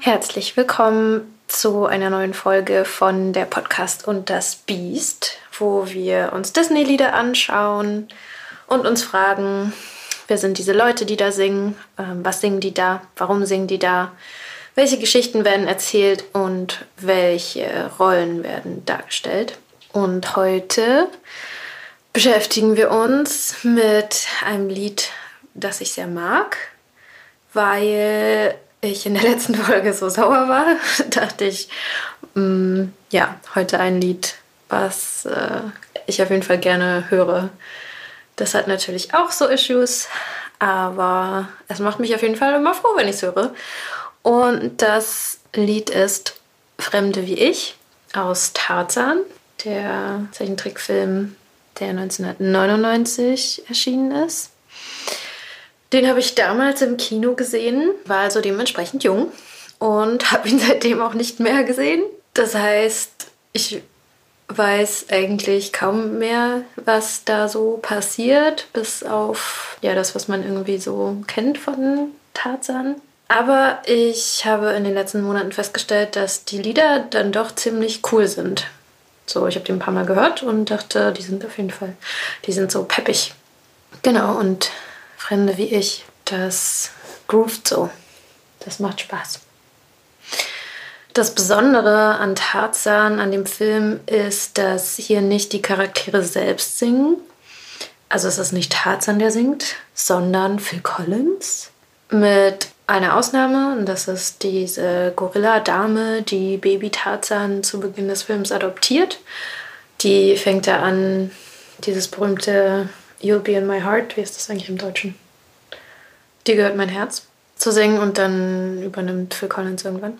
Herzlich willkommen zu einer neuen Folge von der Podcast und das Biest, wo wir uns Disney-Lieder anschauen und uns fragen, wer sind diese Leute, die da singen, ähm, was singen die da, warum singen die da, welche Geschichten werden erzählt und welche Rollen werden dargestellt. Und heute beschäftigen wir uns mit einem Lied, das ich sehr mag, weil ich in der letzten Folge so sauer war, dachte ich, mh, mm, ja, heute ein Lied, was äh, ich auf jeden Fall gerne höre. Das hat natürlich auch so Issues, aber es macht mich auf jeden Fall immer froh, wenn ich es höre. Und das Lied ist Fremde wie ich aus Tarzan, der Zeichentrickfilm, der 1999 erschienen ist. Den habe ich damals im Kino gesehen, war also dementsprechend jung und habe ihn seitdem auch nicht mehr gesehen. Das heißt, ich weiß eigentlich kaum mehr, was da so passiert, bis auf ja das, was man irgendwie so kennt von Tarzan. Aber ich habe in den letzten Monaten festgestellt, dass die Lieder dann doch ziemlich cool sind. So, ich habe die ein paar Mal gehört und dachte, die sind auf jeden Fall, die sind so peppig. Genau, und Fremde wie ich. Das groovt so. Das macht Spaß. Das Besondere an Tarzan, an dem Film, ist, dass hier nicht die Charaktere selbst singen. Also es ist nicht Tarzan, der singt, sondern Phil Collins. Mit einer Ausnahme, und das ist diese Gorilla-Dame, die Baby Tarzan zu Beginn des Films adoptiert. Die fängt da an, dieses berühmte You'll Be in My Heart, wie ist das eigentlich im Deutschen? Dir gehört mein Herz zu singen und dann übernimmt Phil Collins irgendwann.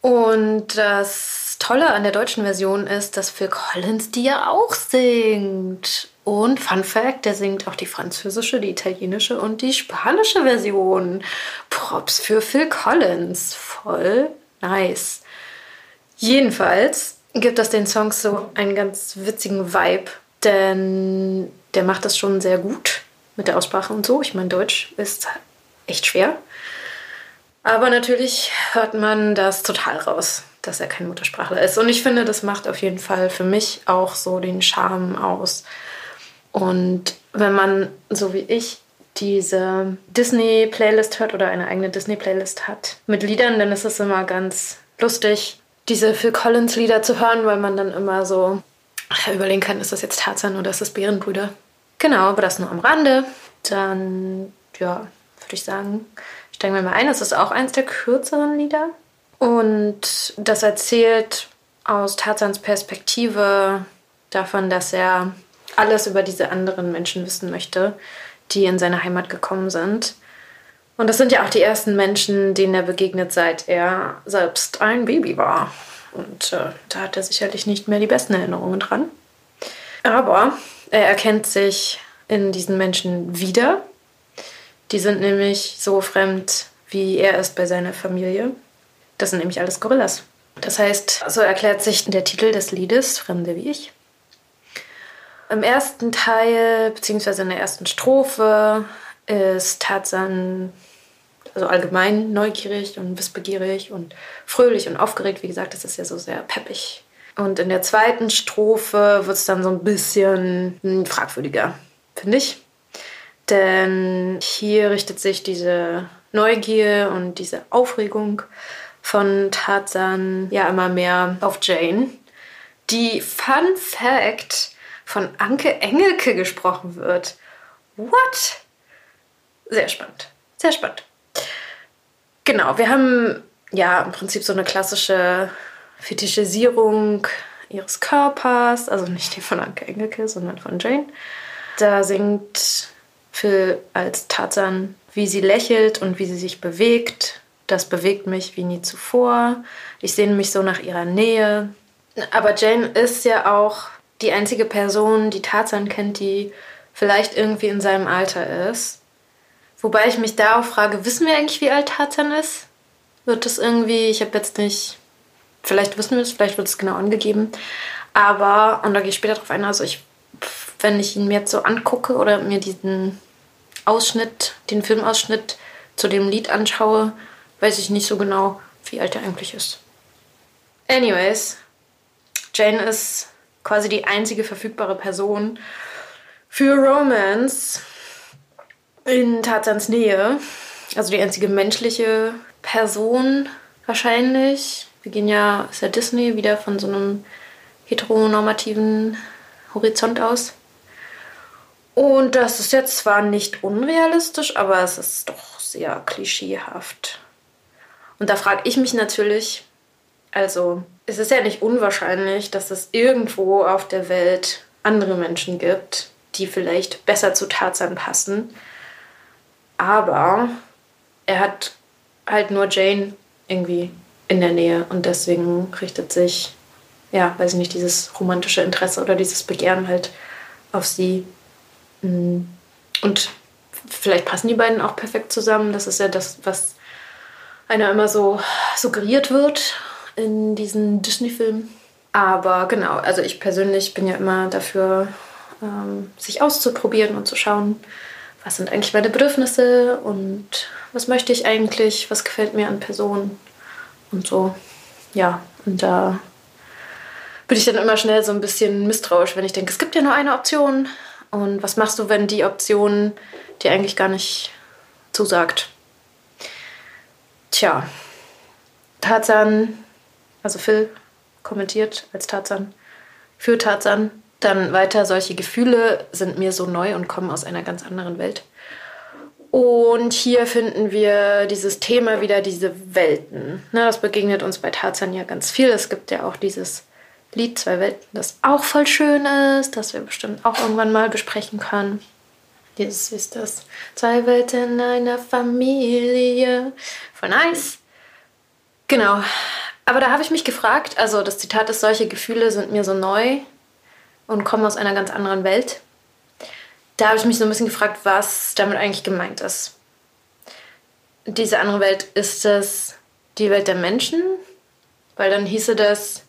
Und das Tolle an der deutschen Version ist, dass Phil Collins die ja auch singt. Und Fun Fact, der singt auch die französische, die italienische und die spanische Version. Props für Phil Collins. Voll nice. Jedenfalls gibt das den Songs so einen ganz witzigen Vibe denn der macht das schon sehr gut mit der Aussprache und so. Ich meine, Deutsch ist echt schwer. Aber natürlich hört man das total raus, dass er kein Muttersprachler ist. Und ich finde, das macht auf jeden Fall für mich auch so den Charme aus. Und wenn man, so wie ich, diese Disney-Playlist hört oder eine eigene Disney-Playlist hat mit Liedern, dann ist es immer ganz lustig, diese Phil Collins-Lieder zu hören, weil man dann immer so überlegen kann, ist das jetzt Tarzan oder ist das Bärenbrüder? Genau, aber das nur am Rande. Dann, ja, würde ich sagen, steigen wir mal ein. Es ist auch eins der kürzeren Lieder. Und das erzählt aus Tarzans Perspektive davon, dass er alles über diese anderen Menschen wissen möchte, die in seine Heimat gekommen sind. Und das sind ja auch die ersten Menschen, denen er begegnet, seit er selbst ein Baby war. Und äh, da hat er sicherlich nicht mehr die besten Erinnerungen dran. Aber er erkennt sich in diesen Menschen wieder. Die sind nämlich so fremd, wie er ist bei seiner Familie. Das sind nämlich alles Gorillas. Das heißt, so erklärt sich der Titel des Liedes Fremde wie ich. Im ersten Teil, beziehungsweise in der ersten Strophe, ist Tarzan also allgemein neugierig und wissbegierig und fröhlich und aufgeregt. Wie gesagt, das ist ja so sehr peppig. Und in der zweiten Strophe wird es dann so ein bisschen fragwürdiger, finde ich. Denn hier richtet sich diese Neugier und diese Aufregung von Tarzan ja immer mehr auf Jane, die Fun Fact von Anke Engelke gesprochen wird. What? Sehr spannend. Sehr spannend. Genau, wir haben ja im Prinzip so eine klassische Fetischisierung ihres Körpers, also nicht die von Anke Engelke, sondern von Jane. Da singt Phil als Tarzan, wie sie lächelt und wie sie sich bewegt. Das bewegt mich wie nie zuvor. Ich sehne mich so nach ihrer Nähe. Aber Jane ist ja auch die einzige Person, die Tarzan kennt, die vielleicht irgendwie in seinem Alter ist. Wobei ich mich da auch frage, wissen wir eigentlich, wie alt Tarzan ist? Wird das irgendwie, ich habe jetzt nicht, vielleicht wissen wir es, vielleicht wird es genau angegeben. Aber, und da gehe ich später drauf ein, also ich, wenn ich ihn mir jetzt so angucke oder mir diesen Ausschnitt, den Filmausschnitt zu dem Lied anschaue, weiß ich nicht so genau, wie alt er eigentlich ist. Anyways, Jane ist quasi die einzige verfügbare Person für Romance in Tarzans Nähe. Also die einzige menschliche Person wahrscheinlich. Wir gehen ja, ist ja Disney, wieder von so einem heteronormativen Horizont aus. Und das ist jetzt zwar nicht unrealistisch, aber es ist doch sehr klischeehaft. Und da frage ich mich natürlich, also es ist ja nicht unwahrscheinlich, dass es irgendwo auf der Welt andere Menschen gibt, die vielleicht besser zu Tarzan passen. Aber er hat halt nur Jane irgendwie in der Nähe und deswegen richtet sich, ja, weiß ich nicht, dieses romantische Interesse oder dieses Begehren halt auf sie. Mm. Und vielleicht passen die beiden auch perfekt zusammen. Das ist ja das, was einer immer so suggeriert wird in diesen Disney-Filmen. Aber genau, also ich persönlich bin ja immer dafür, ähm, sich auszuprobieren und zu schauen, was sind eigentlich meine Bedürfnisse und was möchte ich eigentlich, was gefällt mir an Personen und so. Ja, und da bin ich dann immer schnell so ein bisschen misstrauisch, wenn ich denke, es gibt ja nur eine Option. Und was machst du, wenn die Option dir eigentlich gar nicht zusagt? Tja, Tarzan, also Phil kommentiert als Tarzan, für Tarzan, dann weiter, solche Gefühle sind mir so neu und kommen aus einer ganz anderen Welt. Und hier finden wir dieses Thema wieder, diese Welten. Ne, das begegnet uns bei Tarzan ja ganz viel. Es gibt ja auch dieses Lied Zwei Welten, das auch voll schön ist, das wir bestimmt auch irgendwann mal besprechen können. Dieses ist das Zwei Welten in einer Familie von Eis. Genau. Aber da habe ich mich gefragt, also das Zitat ist, solche Gefühle sind mir so neu und kommen aus einer ganz anderen Welt da habe ich mich so ein bisschen gefragt, was damit eigentlich gemeint ist. Diese andere Welt, ist das die Welt der Menschen? Weil dann hieße das,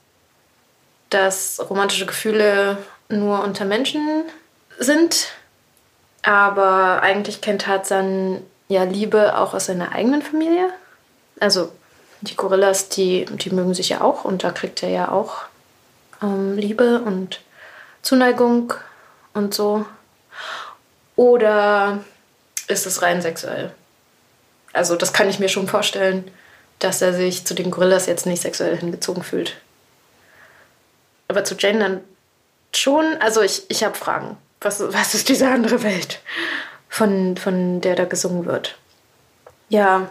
dass romantische Gefühle nur unter Menschen sind. Aber eigentlich kennt Tarzan ja Liebe auch aus seiner eigenen Familie. Also die Gorillas, die, die mögen sich ja auch und da kriegt er ja auch ähm, Liebe und Zuneigung und so. Oder ist es rein sexuell? Also das kann ich mir schon vorstellen, dass er sich zu den Gorillas jetzt nicht sexuell hingezogen fühlt. Aber zu Jane dann schon, also ich, ich habe Fragen. Was, was ist diese andere Welt, von, von der da gesungen wird? Ja,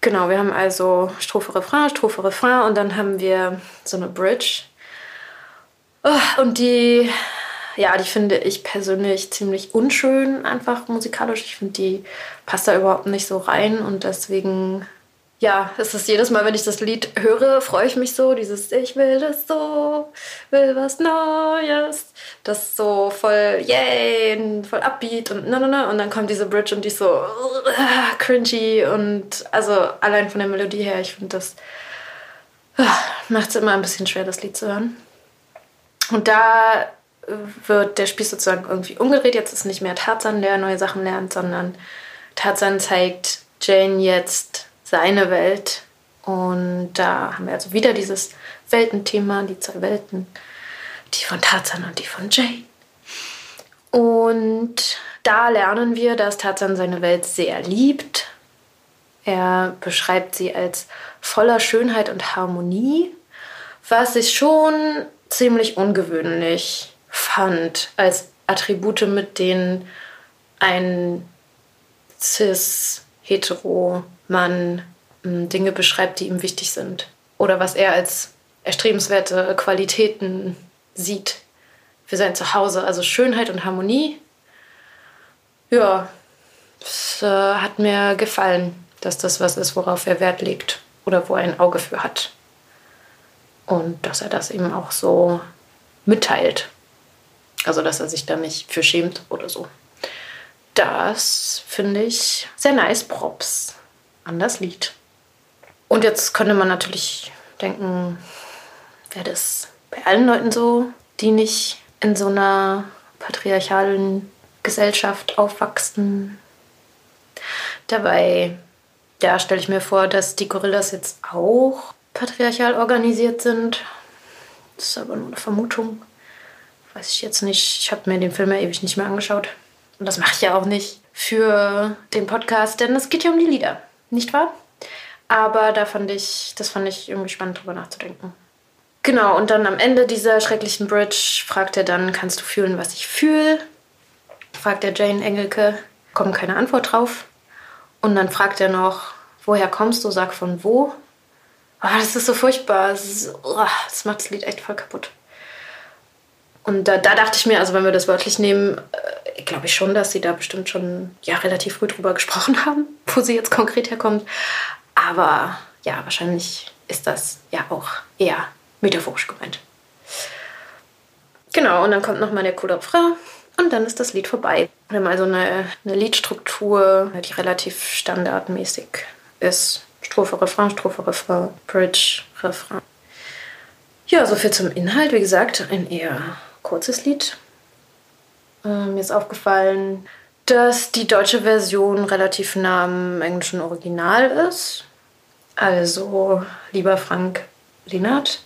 genau, wir haben also Strophe, Refrain, Strophe, Refrain und dann haben wir so eine Bridge. Oh, und die ja, die finde ich persönlich ziemlich unschön, einfach musikalisch. Ich finde, die passt da überhaupt nicht so rein und deswegen, ja, es ist jedes Mal, wenn ich das Lied höre, freue ich mich so. Dieses Ich will das so, will was Neues. Das ist so voll, yay, voll upbeat und na, na, na. Und dann kommt diese Bridge und die ist so uh, cringy und also allein von der Melodie her, ich finde das uh, macht es immer ein bisschen schwer, das Lied zu hören. Und da wird der Spieß sozusagen irgendwie umgedreht. Jetzt ist nicht mehr Tarzan, der neue Sachen lernt, sondern Tarzan zeigt Jane jetzt seine Welt. Und da haben wir also wieder dieses Weltenthema, die zwei Welten, die von Tarzan und die von Jane. Und da lernen wir, dass Tarzan seine Welt sehr liebt. Er beschreibt sie als voller Schönheit und Harmonie, was ich schon ziemlich ungewöhnlich fand als Attribute, mit denen ein cis-hetero-Mann hm, Dinge beschreibt, die ihm wichtig sind. Oder was er als erstrebenswerte Qualitäten sieht für sein Zuhause. Also Schönheit und Harmonie. Ja, es äh, hat mir gefallen, dass das was ist, worauf er Wert legt oder wo er ein Auge für hat. Und dass er das eben auch so mitteilt. Also, dass er sich da nicht für schämt oder so. Das finde ich sehr nice. Props an das Lied. Und jetzt könnte man natürlich denken, wäre das bei allen Leuten so, die nicht in so einer patriarchalen Gesellschaft aufwachsen. Dabei, ja, stelle ich mir vor, dass die Gorillas jetzt auch patriarchal organisiert sind. Das ist aber nur eine Vermutung. Weiß ich jetzt nicht. Ich habe mir den Film ja ewig nicht mehr angeschaut. Und das mache ich ja auch nicht für den Podcast, denn es geht ja um die Lieder, nicht wahr? Aber da fand ich, das fand ich irgendwie spannend, drüber nachzudenken. Genau, und dann am Ende dieser schrecklichen Bridge fragt er dann, kannst du fühlen, was ich fühle? Fragt er Jane Engelke, kommt keine Antwort drauf. Und dann fragt er noch, woher kommst du? Sag von wo. Oh, das ist so furchtbar. Das, ist, oh, das macht das Lied echt voll kaputt. Und da, da, dachte ich mir, also wenn wir das wörtlich nehmen, äh, glaube ich schon, dass sie da bestimmt schon ja, relativ früh drüber gesprochen haben, wo sie jetzt konkret herkommt. Aber ja, wahrscheinlich ist das ja auch eher metaphorisch gemeint. Genau, und dann kommt nochmal der coole Refrain und dann ist das Lied vorbei. Wir haben also eine, eine Liedstruktur, die relativ standardmäßig ist. Strophe, Refrain, Strophe, Refrain, Bridge, Refrain. Ja, soviel zum Inhalt. Wie gesagt, ein eher kurzes Lied. Äh, mir ist aufgefallen, dass die deutsche Version relativ nah am englischen Original ist. Also, lieber Frank Lienert,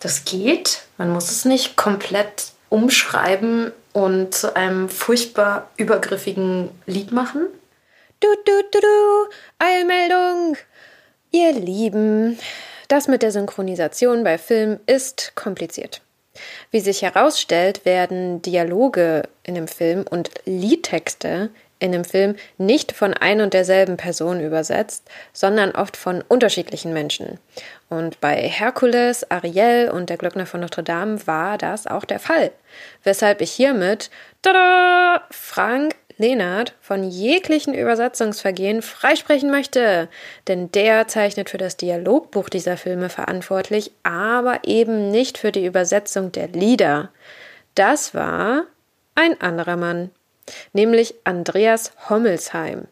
das geht. Man muss es nicht komplett umschreiben und zu einem furchtbar übergriffigen Lied machen. Du, du, du, du, Eilmeldung! Ihr Lieben, das mit der Synchronisation bei Filmen ist kompliziert. Wie sich herausstellt, werden Dialoge in dem Film und Liedtexte in dem Film nicht von ein und derselben Person übersetzt, sondern oft von unterschiedlichen Menschen. Und bei Herkules, Ariel und der Glöckner von Notre Dame war das auch der Fall. Weshalb ich hiermit tada, Frank Lehnert von jeglichen Übersetzungsvergehen freisprechen möchte, denn der zeichnet für das Dialogbuch dieser Filme verantwortlich, aber eben nicht für die Übersetzung der Lieder. Das war ein anderer Mann nämlich Andreas Hommelsheim.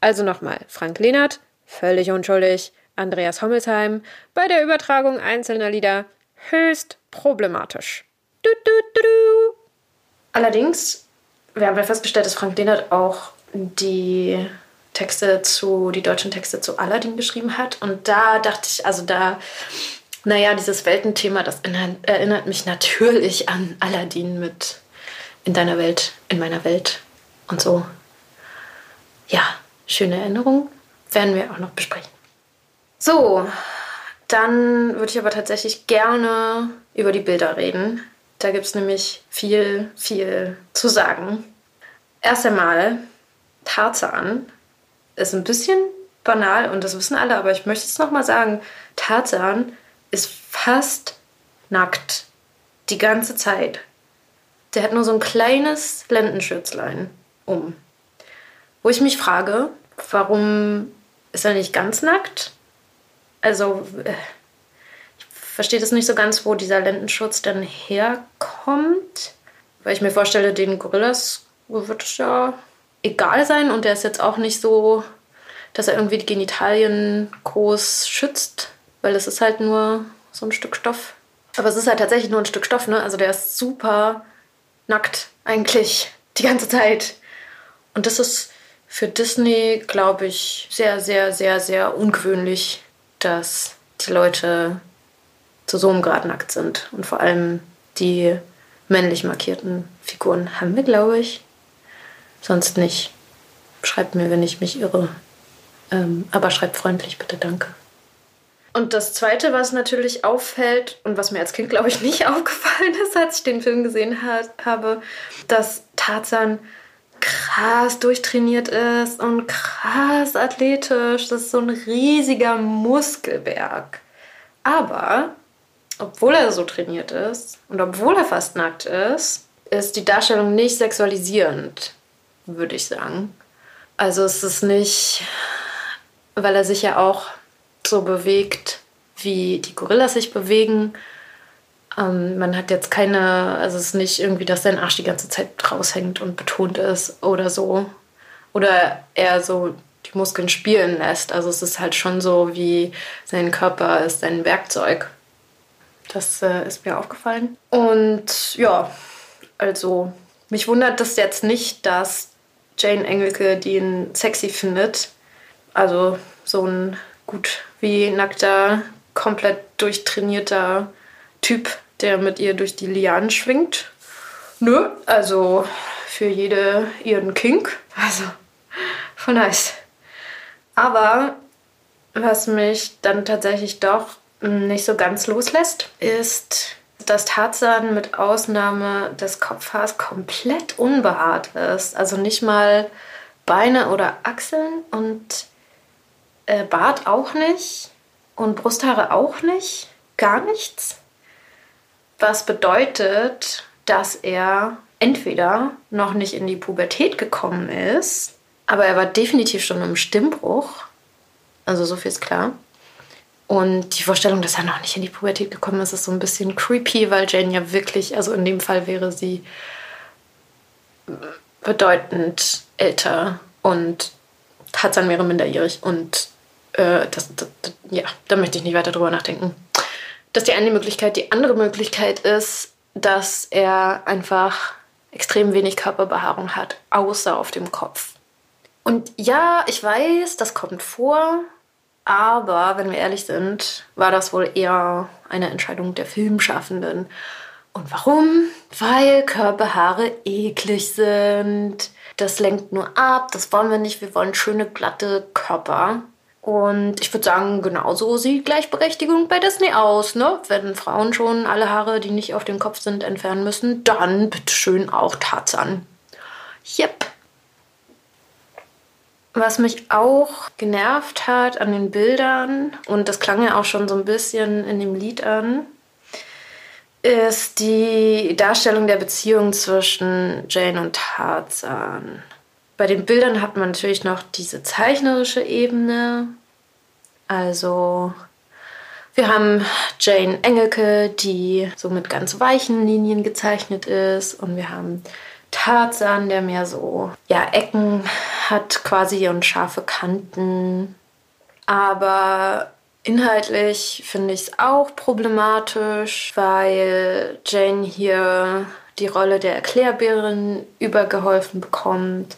Also nochmal, Frank Lehnert, völlig unschuldig, Andreas Hommelsheim, bei der Übertragung einzelner Lieder höchst problematisch. Du, du, du. Allerdings, wir haben festgestellt, dass Frank Lehnert auch die Texte zu, die deutschen Texte zu Aladdin geschrieben hat. Und da dachte ich, also da, naja, dieses Weltenthema, das erinnert mich natürlich an Aladdin mit in deiner Welt, in meiner Welt und so. Ja, schöne Erinnerung werden wir auch noch besprechen. So, dann würde ich aber tatsächlich gerne über die Bilder reden. Da gibt es nämlich viel, viel zu sagen. Erst einmal, Tarzan ist ein bisschen banal und das wissen alle, aber ich möchte es nochmal sagen. Tarzan ist fast nackt. Die ganze Zeit. Der hat nur so ein kleines Lendenschürzlein um. Wo ich mich frage, warum ist er nicht ganz nackt? Also, äh, verstehe das nicht so ganz, wo dieser Lendenschutz dann herkommt. Weil ich mir vorstelle, den Gorillas wird es ja egal sein und der ist jetzt auch nicht so, dass er irgendwie die Genitalien groß schützt, weil es ist halt nur so ein Stück Stoff. Aber es ist halt tatsächlich nur ein Stück Stoff, ne? Also der ist super nackt eigentlich die ganze Zeit. Und das ist für Disney, glaube ich, sehr, sehr, sehr, sehr ungewöhnlich, dass die Leute zu so einem Grad nackt sind. Und vor allem die männlich markierten Figuren haben wir, glaube ich. Sonst nicht. Schreibt mir, wenn ich mich irre. Ähm, aber schreibt freundlich, bitte, danke. Und das Zweite, was natürlich auffällt und was mir als Kind, glaube ich, nicht aufgefallen ist, als ich den Film gesehen hat, habe, dass Tarzan krass durchtrainiert ist und krass athletisch. Das ist so ein riesiger Muskelberg. Aber, obwohl er so trainiert ist und obwohl er fast nackt ist, ist die Darstellung nicht sexualisierend, würde ich sagen. Also es ist nicht, weil er sich ja auch so bewegt, wie die Gorillas sich bewegen. Ähm, man hat jetzt keine, also es ist nicht irgendwie, dass sein Arsch die ganze Zeit raushängt und betont ist oder so. Oder er so die Muskeln spielen lässt. Also es ist halt schon so, wie sein Körper ist ein Werkzeug. Das äh, ist mir aufgefallen. Und ja, also Mich wundert das jetzt nicht, dass Jane Engelke den sexy findet. Also so ein gut wie nackter, komplett durchtrainierter Typ, der mit ihr durch die Lianen schwingt. Nö, also für jede ihren Kink. Also voll nice. Aber was mich dann tatsächlich doch nicht so ganz loslässt, ist, dass Tarzan mit Ausnahme des Kopfhaars komplett unbehaart ist. Also nicht mal Beine oder Achseln und äh, Bart auch nicht und Brusthaare auch nicht. Gar nichts. Was bedeutet, dass er entweder noch nicht in die Pubertät gekommen ist, aber er war definitiv schon im Stimmbruch. Also so viel ist klar. Und die Vorstellung, dass er noch nicht in die Pubertät gekommen ist, ist so ein bisschen creepy, weil Jane ja wirklich, also in dem Fall wäre sie bedeutend älter und Tarzan wäre minderjährig. Und äh, das, das, das, ja, da möchte ich nicht weiter drüber nachdenken. Das ist die eine Möglichkeit. Die andere Möglichkeit ist, dass er einfach extrem wenig Körperbehaarung hat, außer auf dem Kopf. Und ja, ich weiß, das kommt vor, aber wenn wir ehrlich sind, war das wohl eher eine Entscheidung der Filmschaffenden. Und warum? Weil Körperhaare eklig sind. Das lenkt nur ab, das wollen wir nicht. Wir wollen schöne, glatte Körper. Und ich würde sagen, genauso sieht Gleichberechtigung bei Disney aus. Ne? Wenn Frauen schon alle Haare, die nicht auf dem Kopf sind, entfernen müssen, dann bitteschön auch Tarzan. Yep. Was mich auch genervt hat an den Bildern, und das klang ja auch schon so ein bisschen in dem Lied an, ist die Darstellung der Beziehung zwischen Jane und Tarzan. Bei den Bildern hat man natürlich noch diese zeichnerische Ebene. Also wir haben Jane Engelke, die so mit ganz weichen Linien gezeichnet ist. Und wir haben Tarzan, der mehr so ja, Ecken hat quasi und scharfe Kanten. Aber inhaltlich finde ich es auch problematisch, weil Jane hier die Rolle der Erklärbärin übergeholfen bekommt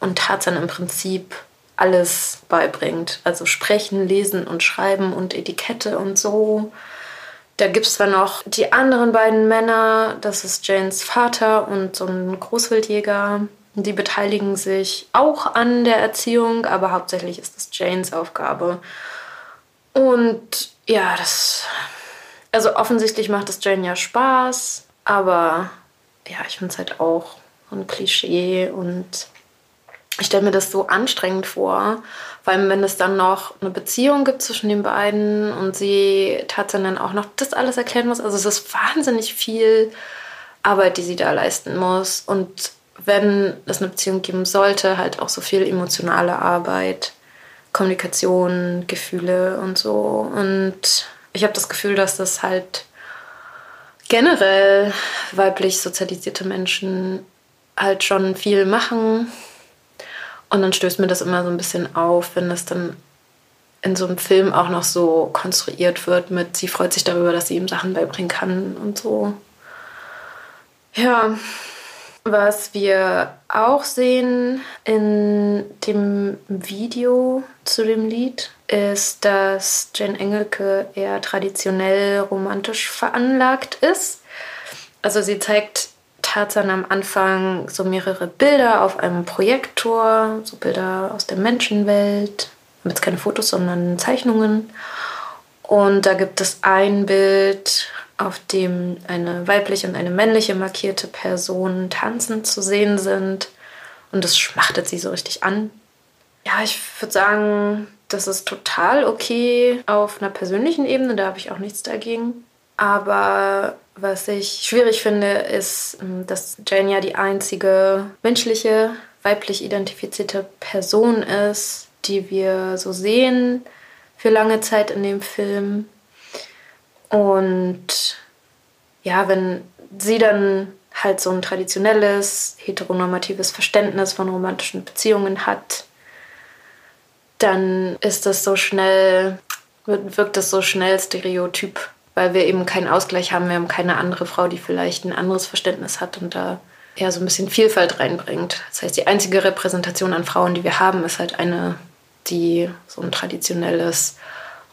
und Tarzan im Prinzip alles beibringt. Also sprechen, lesen und schreiben und Etikette und so. Da gibt es zwar noch die anderen beiden Männer, das ist Janes Vater und so ein Großwildjäger. Die beteiligen sich auch an der Erziehung, aber hauptsächlich ist es Janes Aufgabe. Und ja, das. Also offensichtlich macht es Jane ja Spaß, aber ja, ich finde es halt auch ein Klischee und ich stelle mir das so anstrengend vor, weil wenn es dann noch eine Beziehung gibt zwischen den beiden und sie tatsächlich dann auch noch das alles erklären muss, also es ist wahnsinnig viel Arbeit, die sie da leisten muss. Und wenn es eine Beziehung geben sollte, halt auch so viel emotionale Arbeit, Kommunikation, Gefühle und so. Und ich habe das Gefühl, dass das halt generell weiblich sozialisierte Menschen halt schon viel machen und dann stößt mir das immer so ein bisschen auf, wenn das dann in so einem Film auch noch so konstruiert wird mit, sie freut sich darüber, dass sie ihm Sachen beibringen kann und so. Ja, was wir auch sehen in dem Video zu dem Lied, ist, dass Jane Engelke eher traditionell romantisch veranlagt ist. Also sie zeigt Tarzan am Anfang so mehrere Bilder auf einem Projektor, so Bilder aus der Menschenwelt. Jetzt keine Fotos, sondern Zeichnungen. Und da gibt es ein Bild, auf dem eine weibliche und eine männliche markierte Person tanzend zu sehen sind. Und das schmachtet sie so richtig an. Ja, ich würde sagen, das ist total okay auf einer persönlichen Ebene, da habe ich auch nichts dagegen. Aber was ich schwierig finde, ist, ähm, dass Jane ja die einzige menschliche, weiblich identifizierte Person ist, die wir so sehen für lange Zeit in dem Film. Und ja, wenn sie dann halt so ein traditionelles, heteronormatives Verständnis von romantischen Beziehungen hat, dann ist das so schnell, wirkt das so schnell stereotyp weil wir eben keinen Ausgleich haben. Wir haben keine andere Frau, die vielleicht ein anderes Verständnis hat und da ja so ein bisschen Vielfalt reinbringt. Das heißt, die einzige Repräsentation an Frauen, die wir haben, ist halt eine, die so ein traditionelles,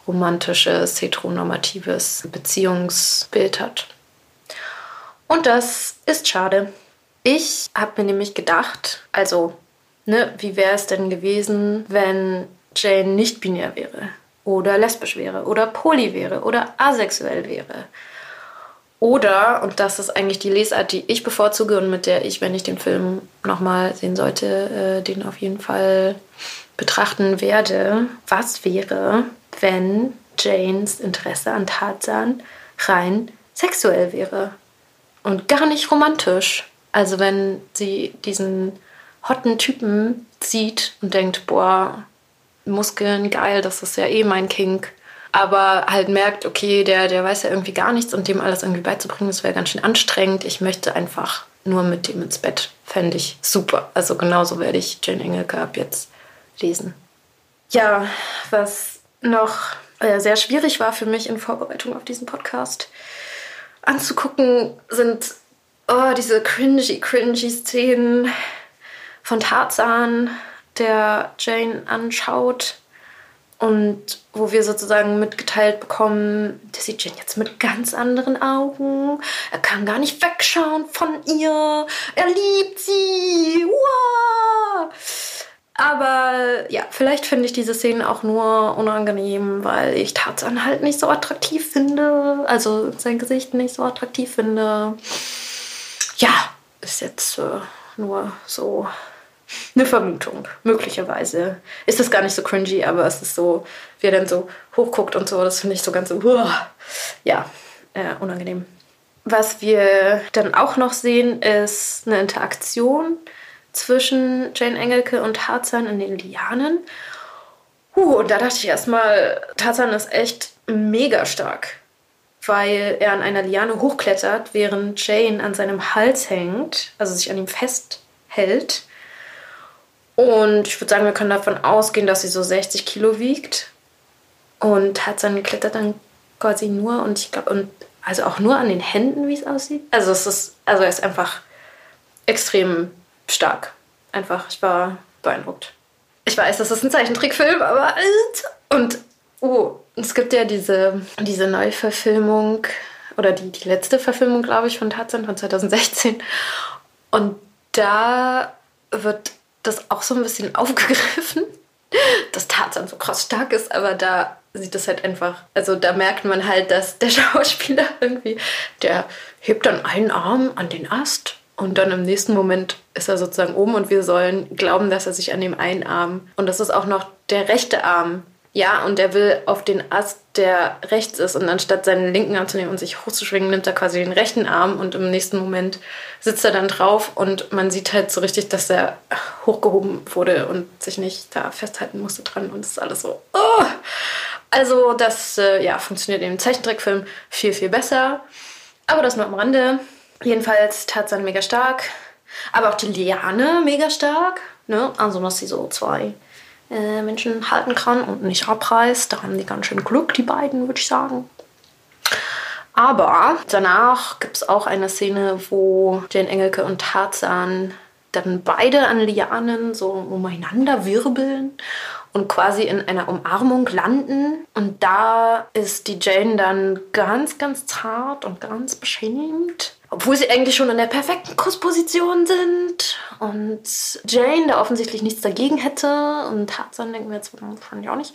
romantisches, heteronormatives Beziehungsbild hat. Und das ist schade. Ich habe mir nämlich gedacht, also, ne, wie wäre es denn gewesen, wenn Jane nicht binär wäre? Oder lesbisch wäre? Oder poly wäre? Oder asexuell wäre? Oder, und das ist eigentlich die Lesart, die ich bevorzuge und mit der ich, wenn ich den Film nochmal sehen sollte, äh, den auf jeden Fall betrachten werde. Was wäre, wenn Janes Interesse an Tarzan rein sexuell wäre und gar nicht romantisch? Also wenn sie diesen hotten Typen sieht und denkt, boah, Muskeln, geil, das ist ja eh mein Kink aber halt merkt, okay, der, der weiß ja irgendwie gar nichts und dem alles irgendwie beizubringen, das wäre ganz schön anstrengend. Ich möchte einfach nur mit dem ins Bett. Fände ich super. Also genauso werde ich Jane Engelke ab jetzt lesen. Ja, was noch äh, sehr schwierig war für mich in Vorbereitung auf diesen Podcast anzugucken, sind oh, diese cringy, cringy Szenen von Tarzan, der Jane anschaut und wo wir sozusagen mitgeteilt bekommen, der sieht Jane jetzt mit ganz anderen Augen. Er kann gar nicht wegschauen von ihr. Er liebt sie. Wow. Aber ja, vielleicht finde ich diese Szenen auch nur unangenehm, weil ich Tarzan halt nicht so attraktiv finde. Also sein Gesicht nicht so attraktiv finde. Ja, ist jetzt äh, nur so eine Vermutung, möglicherweise. Ist das gar nicht so cringy, aber es ist so, wie er dann so hochguckt und so, das finde ich so ganz so, uah. ja, äh, unangenehm. Was wir dann auch noch sehen, ist eine Interaktion zwischen Jane Engelke und Tarzan in den Lianen. Uh, und da dachte ich erstmal, Tarzan ist echt mega stark, weil er an einer Liane hochklettert, während Jane an seinem Hals hängt, also sich an ihm festhält und ich würde sagen, wir können davon ausgehen, dass sie so 60 Kilo wiegt. Und hat dann klettert dann quasi nur und ich glaube, und also auch nur an den Händen, wie es aussieht. Also es ist, also er ist einfach extrem stark. Einfach, ich war beeindruckt. Ich weiß, das ist ein Zeichentrickfilm, aber und oh, es gibt ja diese, diese Neuverfilmung oder die, die letzte Verfilmung, glaube ich, von Tarzan von 2016. Und da wird das auch so ein bisschen aufgegriffen, dass Tarzan so krass stark ist, aber da sieht das halt einfach, also da merkt man halt, dass der Schauspieler irgendwie, der hebt dann einen Arm an den Ast und dann im nächsten Moment ist er sozusagen oben und wir sollen glauben, dass er sich an dem einen Arm und das ist auch noch der rechte Arm ja, und er will auf den Ast, der rechts ist, und anstatt seinen linken Arm zu nehmen und sich hochzuschwingen, nimmt er quasi den rechten Arm und im nächsten Moment sitzt er dann drauf und man sieht halt so richtig, dass er hochgehoben wurde und sich nicht da festhalten musste dran und es ist alles so. Oh! Also, das äh, ja, funktioniert im Zeichentrickfilm viel, viel besser. Aber das nur am Rande. Jedenfalls Tarzan mega stark. Aber auch die Liane mega stark. Ne? Also, dass sie so zwei äh, Menschen halten kann und nicht abreißt. Da haben die ganz schön Glück, die beiden, würde ich sagen. Aber danach gibt es auch eine Szene, wo Jane Engelke und Tarzan dann beide an Lianen so umeinander wirbeln und quasi in einer Umarmung landen. Und da ist die Jane dann ganz, ganz zart und ganz beschämt obwohl sie eigentlich schon in der perfekten Kussposition sind und Jane da offensichtlich nichts dagegen hätte und Tarzan denken wir jetzt, fand ich auch nicht.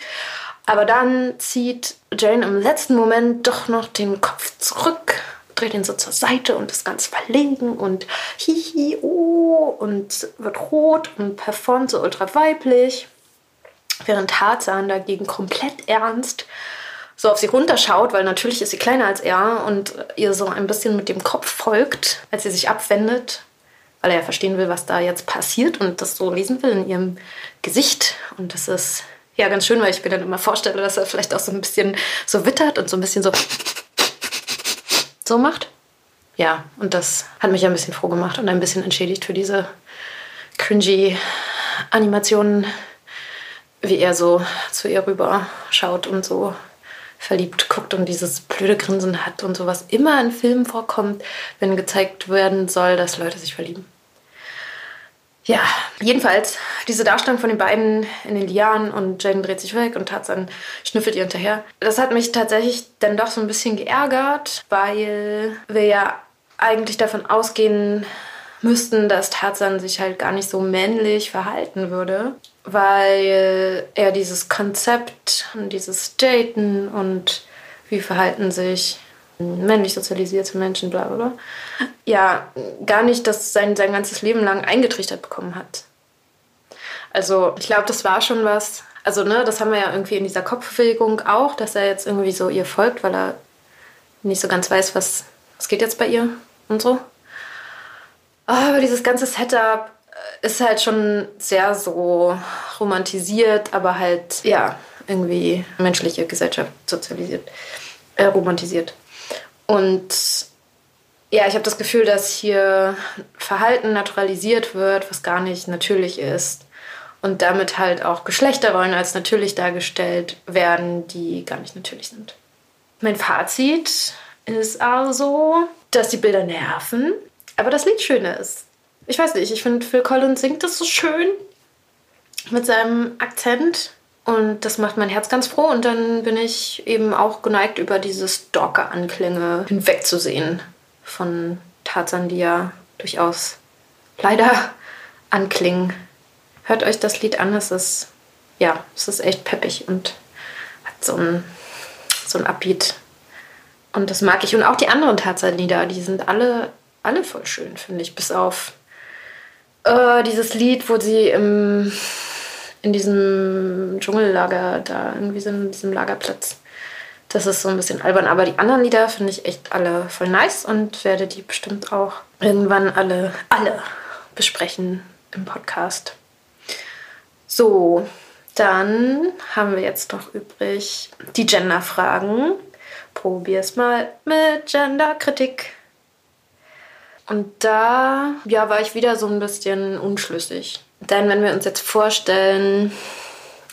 Aber dann zieht Jane im letzten Moment doch noch den Kopf zurück, dreht ihn so zur Seite und ist ganz verlegen und hihi, oh und wird rot und performt so ultra weiblich. Während Tarzan dagegen komplett ernst so auf sie runterschaut, weil natürlich ist sie kleiner als er und ihr so ein bisschen mit dem Kopf folgt, als sie sich abwendet, weil er ja verstehen will, was da jetzt passiert und das so lesen will in ihrem Gesicht. Und das ist ja ganz schön, weil ich mir dann immer vorstelle, dass er vielleicht auch so ein bisschen so wittert und so ein bisschen so so macht. Ja, und das hat mich ein bisschen froh gemacht und ein bisschen entschädigt für diese cringy Animationen, wie er so zu ihr rüber schaut und so verliebt guckt und dieses blöde Grinsen hat und sowas immer in Filmen vorkommt, wenn gezeigt werden soll, dass Leute sich verlieben. Ja, jedenfalls diese Darstellung von den beiden in den Lianen und Jaden dreht sich weg und Tarzan schnüffelt ihr hinterher. Das hat mich tatsächlich dann doch so ein bisschen geärgert, weil wir ja eigentlich davon ausgehen müssten, dass Tarzan sich halt gar nicht so männlich verhalten würde, weil er dieses Konzept und dieses Daten und wie verhalten sich männlich sozialisierte Menschen, bla bla bla, ja, gar nicht das sein, sein ganzes Leben lang eingetrichtert bekommen hat. Also ich glaube, das war schon was. Also, ne, das haben wir ja irgendwie in dieser Kopfbewegung auch, dass er jetzt irgendwie so ihr folgt, weil er nicht so ganz weiß, was, was geht jetzt bei ihr und so. Aber dieses ganze Setup ist halt schon sehr so romantisiert, aber halt, ja, irgendwie menschliche Gesellschaft sozialisiert, äh, romantisiert. Und ja, ich habe das Gefühl, dass hier Verhalten naturalisiert wird, was gar nicht natürlich ist. Und damit halt auch Geschlechterrollen als natürlich dargestellt werden, die gar nicht natürlich sind. Mein Fazit ist also, dass die Bilder nerven, aber das Lied schön ist. Ich weiß nicht, ich finde, Phil Collins singt das so schön mit seinem Akzent. Und das macht mein Herz ganz froh. Und dann bin ich eben auch geneigt, über diese Stalker-Anklänge hinwegzusehen von Tarzan, die ja durchaus leider anklingen. Hört euch das Lied an, es ist, ja, es ist echt peppig und hat so ein, so ein Upbeat. Und das mag ich. Und auch die anderen Tarzan-Lieder, die sind alle, alle voll schön, finde ich. Bis auf äh, dieses Lied, wo sie im in diesem Dschungellager da irgendwie so in diesem Lagerplatz. Das ist so ein bisschen albern, aber die anderen Lieder finde ich echt alle voll nice und werde die bestimmt auch irgendwann alle, alle besprechen im Podcast. So, dann haben wir jetzt noch übrig die Gender-Fragen. Probier's mal mit Gender-Kritik. Und da ja, war ich wieder so ein bisschen unschlüssig. Denn wenn wir uns jetzt vorstellen,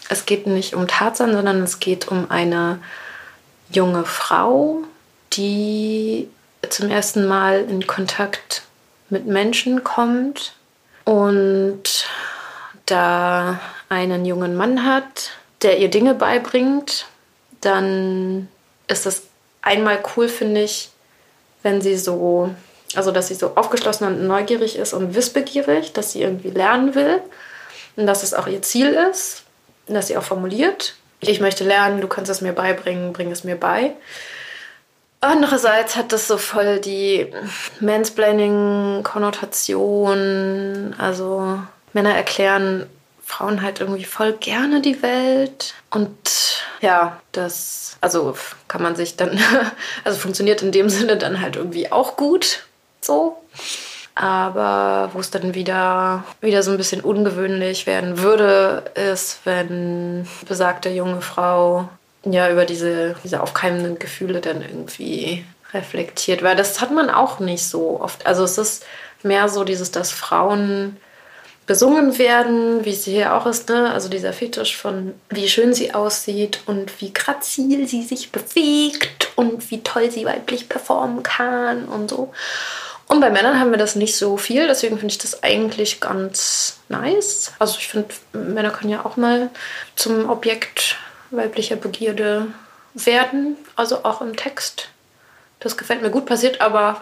es geht nicht um Tarzan, sondern es geht um eine junge Frau, die zum ersten Mal in Kontakt mit Menschen kommt und da einen jungen Mann hat, der ihr Dinge beibringt, dann ist es einmal cool, finde ich, wenn sie so also, dass sie so aufgeschlossen und neugierig ist und wissbegierig, dass sie irgendwie lernen will und dass es auch ihr Ziel ist, dass sie auch formuliert. Ich möchte lernen, du kannst es mir beibringen, bring es mir bei. Andererseits hat das so voll die Mansplaining-Konnotation. Also Männer erklären Frauen halt irgendwie voll gerne die Welt. Und ja, das, also kann man sich dann, also funktioniert in dem Sinne dann halt irgendwie auch gut so. Aber wo es dann wieder, wieder so ein bisschen ungewöhnlich werden würde, ist, wenn besagte junge Frau ja über diese, diese aufkeimenden Gefühle dann irgendwie reflektiert. Weil das hat man auch nicht so oft. Also es ist mehr so dieses, dass Frauen besungen werden, wie sie hier auch ist, ne? Also dieser Fetisch von wie schön sie aussieht und wie grazil sie sich bewegt und wie toll sie weiblich performen kann und so. Und bei Männern haben wir das nicht so viel, deswegen finde ich das eigentlich ganz nice. Also ich finde, Männer können ja auch mal zum Objekt weiblicher Begierde werden, also auch im Text. Das gefällt mir gut, passiert aber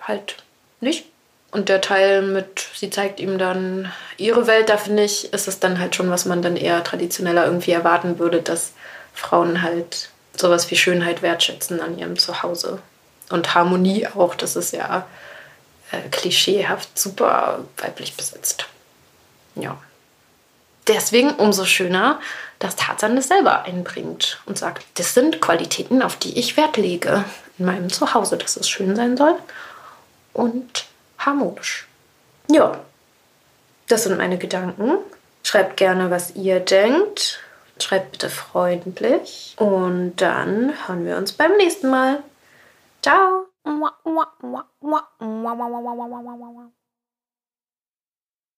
halt nicht. Und der Teil mit, sie zeigt ihm dann ihre Welt, da finde ich, ist es dann halt schon, was man dann eher traditioneller irgendwie erwarten würde, dass Frauen halt sowas wie Schönheit wertschätzen an ihrem Zuhause. Und Harmonie auch, das ist ja äh, klischeehaft super weiblich besetzt. Ja. Deswegen umso schöner, dass Tarzan das selber einbringt und sagt, das sind Qualitäten, auf die ich Wert lege in meinem Zuhause, dass es schön sein soll und harmonisch. Ja, das sind meine Gedanken. Schreibt gerne, was ihr denkt. Schreibt bitte freundlich. Und dann hören wir uns beim nächsten Mal. Ciao!